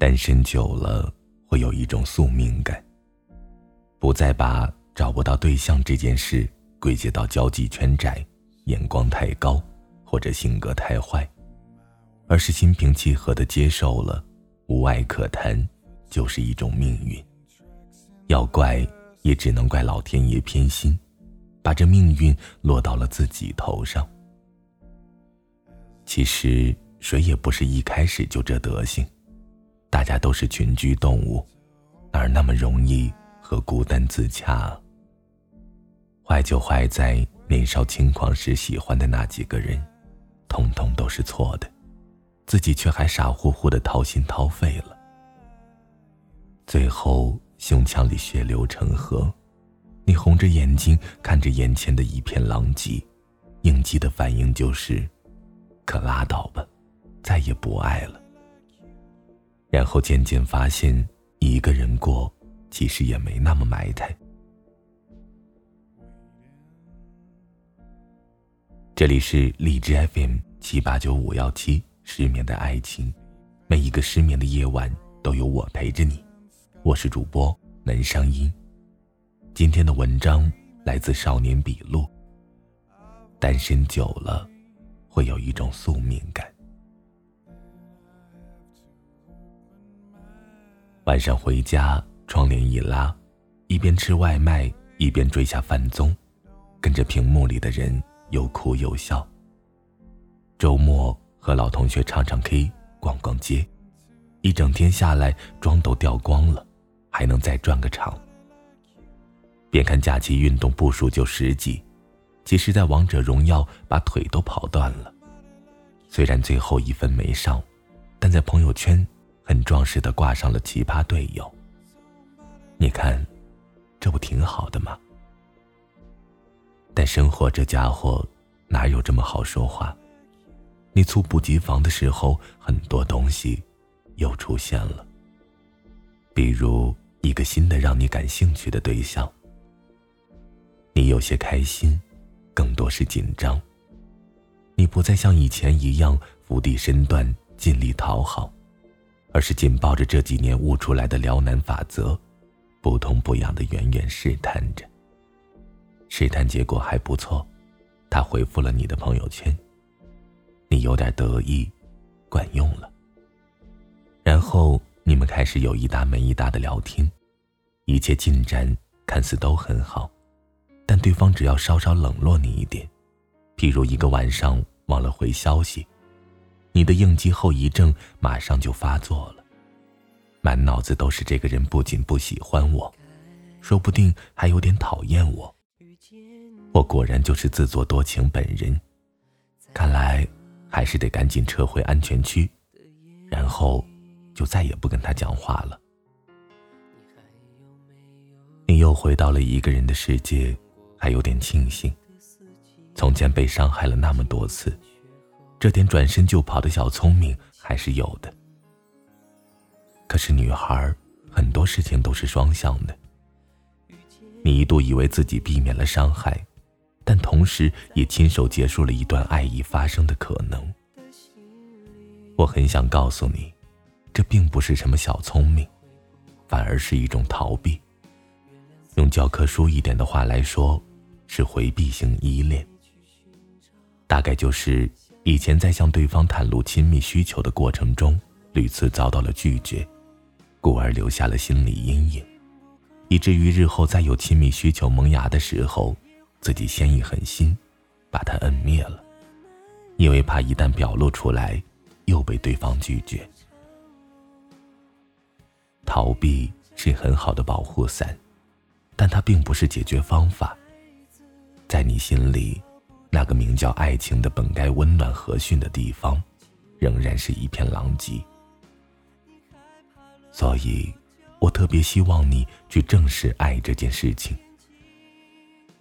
单身久了，会有一种宿命感。不再把找不到对象这件事归结到交际圈窄、眼光太高或者性格太坏，而是心平气和的接受了，无爱可谈，就是一种命运。要怪，也只能怪老天爷偏心，把这命运落到了自己头上。其实谁也不是一开始就这德行，大家都是群居动物，哪那么容易和孤单自洽？坏就坏在年少轻狂时喜欢的那几个人，通通都是错的，自己却还傻乎乎的掏心掏肺了，最后胸腔里血流成河，你红着眼睛看着眼前的一片狼藉，应激的反应就是。可拉倒吧，再也不爱了。然后渐渐发现，一个人过其实也没那么埋汰。这里是荔枝 FM 七八九五幺七，失眠的爱情，每一个失眠的夜晚都有我陪着你。我是主播南商音。今天的文章来自少年笔录。单身久了。会有一种宿命感。晚上回家，窗帘一拉，一边吃外卖，一边追下饭综，跟着屏幕里的人又哭又笑。周末和老同学唱唱 K，逛逛街，一整天下来妆都掉光了，还能再转个场。别看假期运动步数就十几。其实，在王者荣耀把腿都跑断了。虽然最后一分没上，但在朋友圈很壮实的挂上了奇葩队友。你看，这不挺好的吗？但生活这家伙哪有这么好说话？你猝不及防的时候，很多东西又出现了。比如一个新的让你感兴趣的对象，你有些开心。更多是紧张。你不再像以前一样伏低身段尽力讨好，而是紧抱着这几年悟出来的撩男法则，不痛不痒的远远试探着。试探结果还不错，他回复了你的朋友圈。你有点得意，管用了。然后你们开始有一搭没一搭的聊天，一切进展看似都很好。但对方只要稍稍冷落你一点，譬如一个晚上忘了回消息，你的应激后遗症马上就发作了，满脑子都是这个人不仅不喜欢我，说不定还有点讨厌我。我果然就是自作多情本人，看来还是得赶紧撤回安全区，然后就再也不跟他讲话了。你又回到了一个人的世界。还有点庆幸，从前被伤害了那么多次，这点转身就跑的小聪明还是有的。可是女孩很多事情都是双向的，你一度以为自己避免了伤害，但同时也亲手结束了一段爱意发生的可能。我很想告诉你，这并不是什么小聪明，反而是一种逃避。用教科书一点的话来说。是回避型依恋，大概就是以前在向对方袒露亲密需求的过程中，屡次遭到了拒绝，故而留下了心理阴影，以至于日后再有亲密需求萌芽的时候，自己先一狠心，把它摁灭了，因为怕一旦表露出来，又被对方拒绝。逃避是很好的保护伞，但它并不是解决方法。在你心里，那个名叫爱情的本该温暖和煦的地方，仍然是一片狼藉。所以，我特别希望你去正视爱这件事情。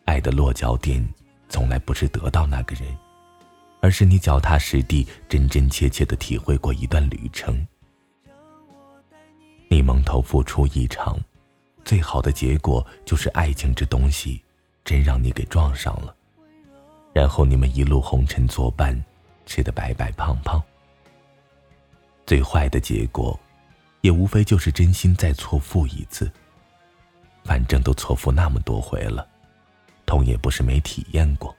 爱的落脚点，从来不是得到那个人，而是你脚踏实地、真真切切的体会过一段旅程。你蒙头付出一场，最好的结果就是爱情这东西。真让你给撞上了，然后你们一路红尘作伴，吃得白白胖胖。最坏的结果，也无非就是真心再错付一次。反正都错付那么多回了，痛也不是没体验过，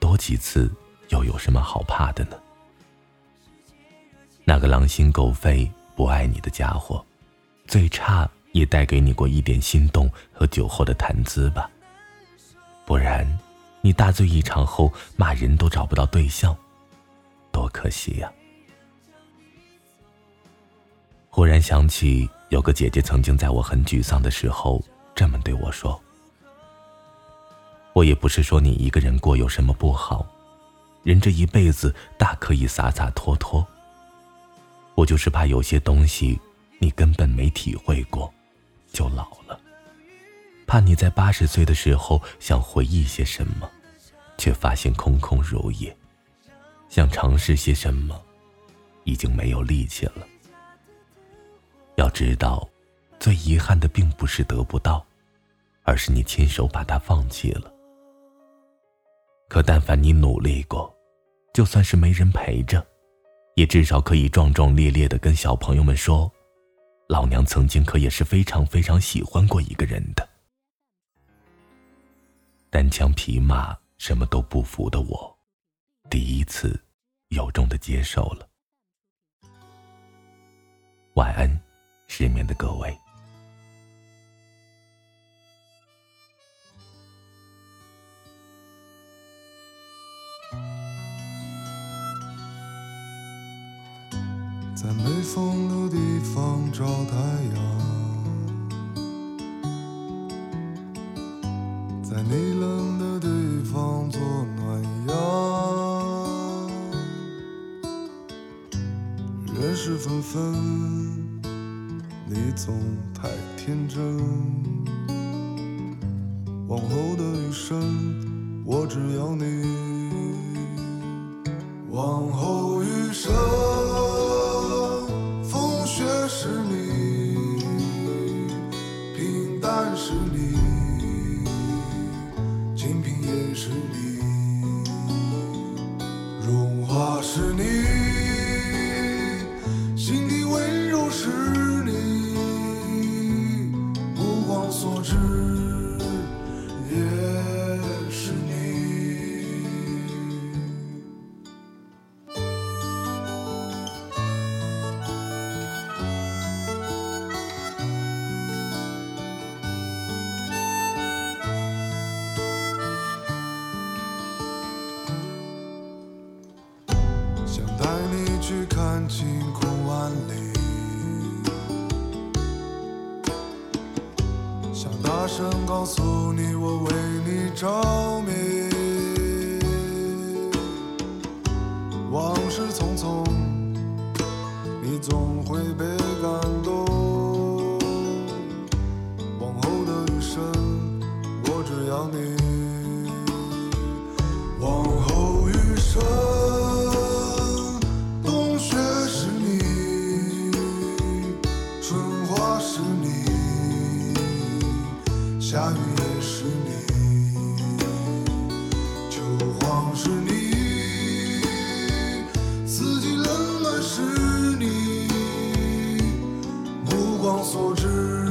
多几次又有什么好怕的呢？那个狼心狗肺不爱你的家伙，最差也带给你过一点心动和酒后的谈资吧。不然，你大醉一场后骂人都找不到对象，多可惜呀！忽然想起，有个姐姐曾经在我很沮丧的时候这么对我说：“我也不是说你一个人过有什么不好，人这一辈子大可以洒洒脱脱。”我就是怕有些东西，你根本没体会过，就老了。怕你在八十岁的时候想回忆些什么，却发现空空如也；想尝试些什么，已经没有力气了。要知道，最遗憾的并不是得不到，而是你亲手把它放弃了。可但凡你努力过，就算是没人陪着。也至少可以壮壮烈烈的跟小朋友们说，老娘曾经可也是非常非常喜欢过一个人的。单枪匹马什么都不服的我，第一次由衷的接受了。晚安，失眠的各位。在没风的地方找太阳，纷纷，你总太天真。往后的余生，我只要你。往后余生。看晴空万里，想大声告诉你，我为你着迷。所知。